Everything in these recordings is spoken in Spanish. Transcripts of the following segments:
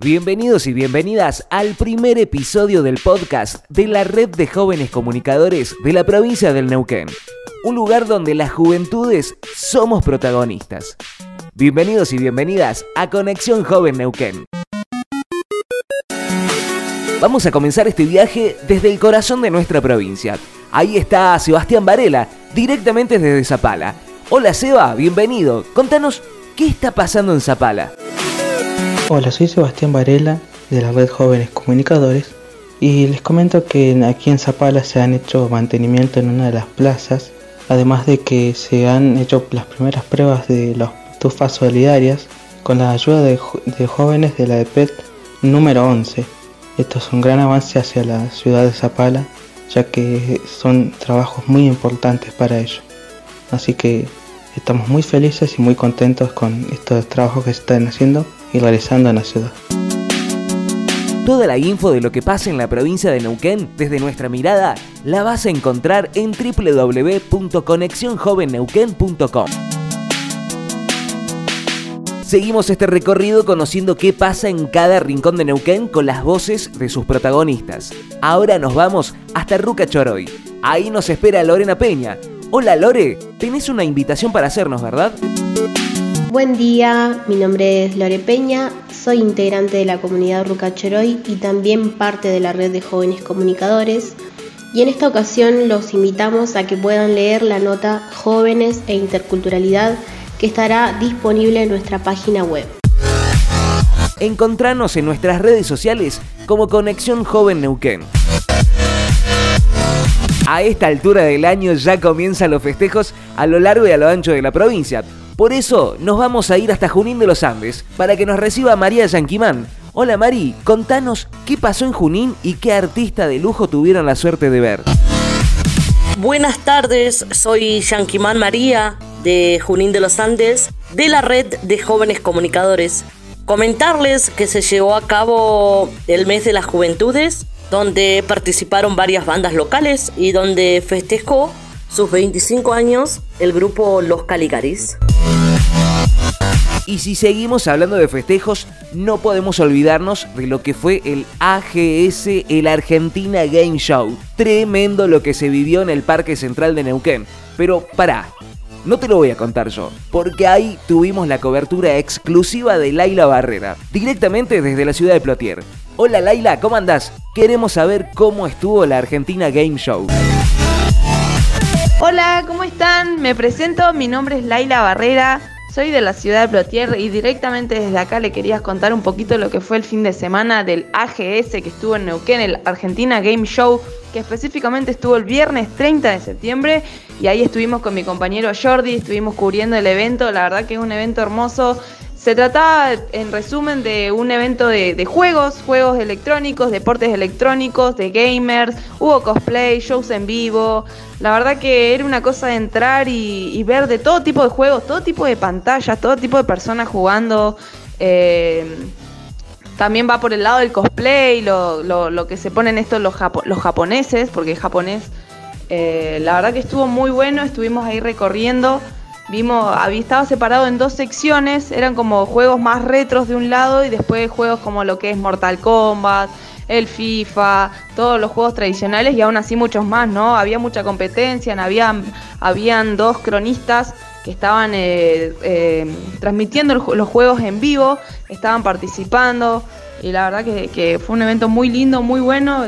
Bienvenidos y bienvenidas al primer episodio del podcast de la Red de Jóvenes Comunicadores de la provincia del Neuquén. Un lugar donde las juventudes somos protagonistas. Bienvenidos y bienvenidas a Conexión Joven Neuquén. Vamos a comenzar este viaje desde el corazón de nuestra provincia. Ahí está Sebastián Varela, directamente desde Zapala. Hola Seba, bienvenido. Contanos qué está pasando en Zapala. Hola, soy Sebastián Varela de la Red Jóvenes Comunicadores y les comento que aquí en Zapala se han hecho mantenimiento en una de las plazas, además de que se han hecho las primeras pruebas de las tufas solidarias con la ayuda de, jóvenes de la EPET número 11. Esto es un gran avance hacia la ciudad de Zapala, ya que son trabajos muy importantes para ello. Así que estamos muy felices y muy contentos con estos trabajos que se están haciendo y realizando en la ciudad. Toda la info de lo que pasa en la provincia de Neuquén desde nuestra mirada la vas a encontrar en www.conexionjovenneuquén.com. Seguimos este recorrido conociendo qué pasa en cada rincón de Neuquén con las voces de sus protagonistas. Ahora nos vamos hasta Ruca Choroy. Ahí nos espera Lorena Peña. Hola Lore, tenés una invitación para hacernos, ¿verdad? Buen día, mi nombre es Lore Peña, soy integrante de la comunidad Rucacheroy y también parte de la red de jóvenes comunicadores. Y en esta ocasión los invitamos a que puedan leer la nota Jóvenes e Interculturalidad que estará disponible en nuestra página web. Encontranos en nuestras redes sociales como Conexión Joven Neuquén. A esta altura del año ya comienzan los festejos a lo largo y a lo ancho de la provincia. Por eso nos vamos a ir hasta Junín de los Andes para que nos reciba María Yanquimán. Hola Mari, contanos qué pasó en Junín y qué artista de lujo tuvieron la suerte de ver. Buenas tardes, soy Yanquimán María de Junín de los Andes de la red de jóvenes comunicadores. Comentarles que se llevó a cabo el mes de las juventudes, donde participaron varias bandas locales y donde festejó sus 25 años el grupo Los Caligaris. Y si seguimos hablando de festejos, no podemos olvidarnos de lo que fue el AGS, el Argentina Game Show. Tremendo lo que se vivió en el Parque Central de Neuquén. Pero pará, no te lo voy a contar yo, porque ahí tuvimos la cobertura exclusiva de Laila Barrera, directamente desde la ciudad de Plotier. Hola Laila, ¿cómo andás? Queremos saber cómo estuvo la Argentina Game Show. Hola, ¿cómo están? Me presento, mi nombre es Laila Barrera, soy de la ciudad de Plotier y directamente desde acá le quería contar un poquito lo que fue el fin de semana del AGS que estuvo en Neuquén, el Argentina Game Show, que específicamente estuvo el viernes 30 de septiembre y ahí estuvimos con mi compañero Jordi, estuvimos cubriendo el evento, la verdad que es un evento hermoso. Se trataba, en resumen, de un evento de, juegos, juegos electrónicos, deportes electrónicos, de gamers, hubo cosplay, shows en vivo. La verdad que era una cosa de entrar y, ver de todo tipo de juegos, todo tipo de pantallas, todo tipo de personas jugando. Eh, también va por el lado del cosplay, lo, lo, que se ponen estos los, los japoneses, porque es japonés. Eh, la verdad que estuvo muy bueno, estuvimos ahí recorriendo. Vimos, estado separado en dos secciones, eran como juegos más retros de un lado y después juegos como lo que es Mortal Kombat, el FIFA, todos los juegos tradicionales y aún así muchos más, ¿no? Había mucha competencia, habían, habían dos cronistas que estaban eh, eh, transmitiendo los juegos en vivo, estaban participando y la verdad que, fue un evento muy lindo, muy bueno,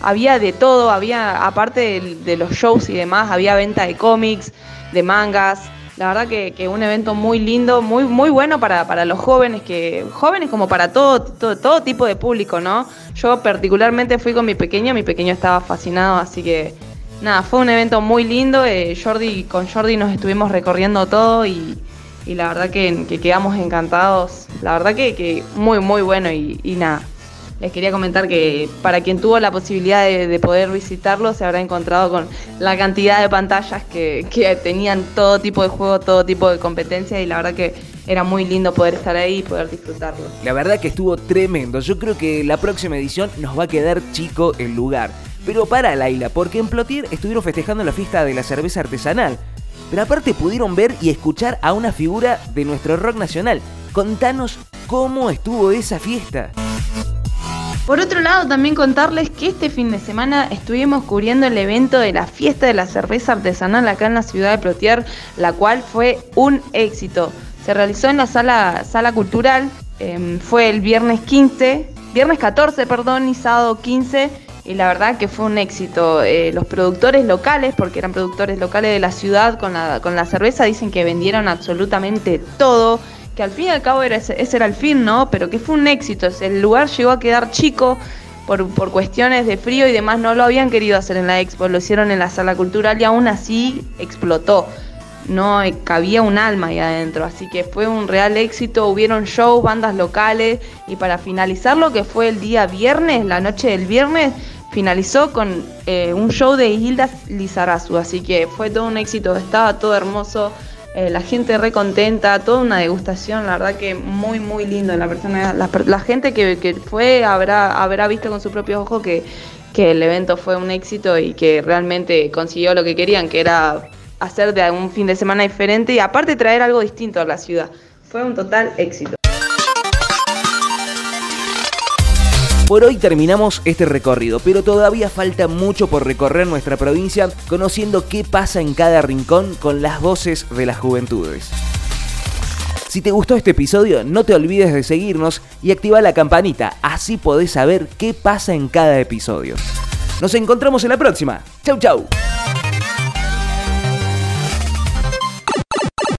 había de todo, había aparte de los shows y demás, había venta de cómics, de mangas, la verdad que, un evento muy lindo, muy, muy bueno para, para los jóvenes, que jóvenes como para todo, todo, tipo de público, ¿no? Yo particularmente fui con mi pequeño, mi pequeño estaba fascinado, así que nada, fue un evento muy lindo. Eh, Jordi, con Jordi nos estuvimos recorriendo todo y, la verdad que, quedamos encantados. La verdad que, muy, muy bueno y, y nada les quería comentar que para quien tuvo la posibilidad de, poder visitarlo se habrá encontrado con la cantidad de pantallas que, tenían todo tipo de juego, todo tipo de competencia y la verdad que era muy lindo poder estar ahí y poder disfrutarlo. La verdad que estuvo tremendo. Yo creo que la próxima edición nos va a quedar chico el lugar. Pero para Laila, porque en Plotier estuvieron festejando la fiesta de la cerveza artesanal. Pero aparte pudieron ver y escuchar a una figura de nuestro rock nacional. Contanos cómo estuvo esa fiesta. Por otro lado, también contarles que este fin de semana estuvimos cubriendo el evento de la fiesta de la cerveza artesanal acá en la ciudad de Plotier, la cual fue un éxito. Se realizó en la sala, cultural, em, fue el viernes 15, viernes 14, perdón, y sábado 15, y la verdad que fue un éxito. Eh, los productores locales, porque eran productores locales de la ciudad con la cerveza, dicen que vendieron absolutamente todo que al fin y al cabo era ese, era el fin, ¿no? Pero que fue un éxito. El lugar llegó a quedar chico por, por, cuestiones de frío y demás. No lo habían querido hacer en la expo, lo hicieron en la sala cultural y aún así explotó. No cabía un alma ahí adentro, así que fue un real éxito. Hubieron shows, bandas locales y para finalizar lo que fue el día viernes, la noche del viernes, finalizó con eh, un show de Hilda Lizarazu, así que fue todo un éxito, estaba todo hermoso. Eh, la gente re contenta, toda una degustación, la verdad que muy, muy lindo. La, persona, la, gente que, fue habrá, habrá visto con su propio ojo que, que el evento fue un éxito y que realmente consiguió lo que querían, que era hacer de un fin de semana diferente y aparte traer algo distinto a la ciudad. Fue un total éxito. Por hoy terminamos este recorrido, pero todavía falta mucho por recorrer nuestra provincia conociendo qué pasa en cada rincón con las voces de las juventudes. Si te gustó este episodio, no te olvides de seguirnos y activar la campanita, así podés saber qué pasa en cada episodio. Nos encontramos en la próxima. Chau chau.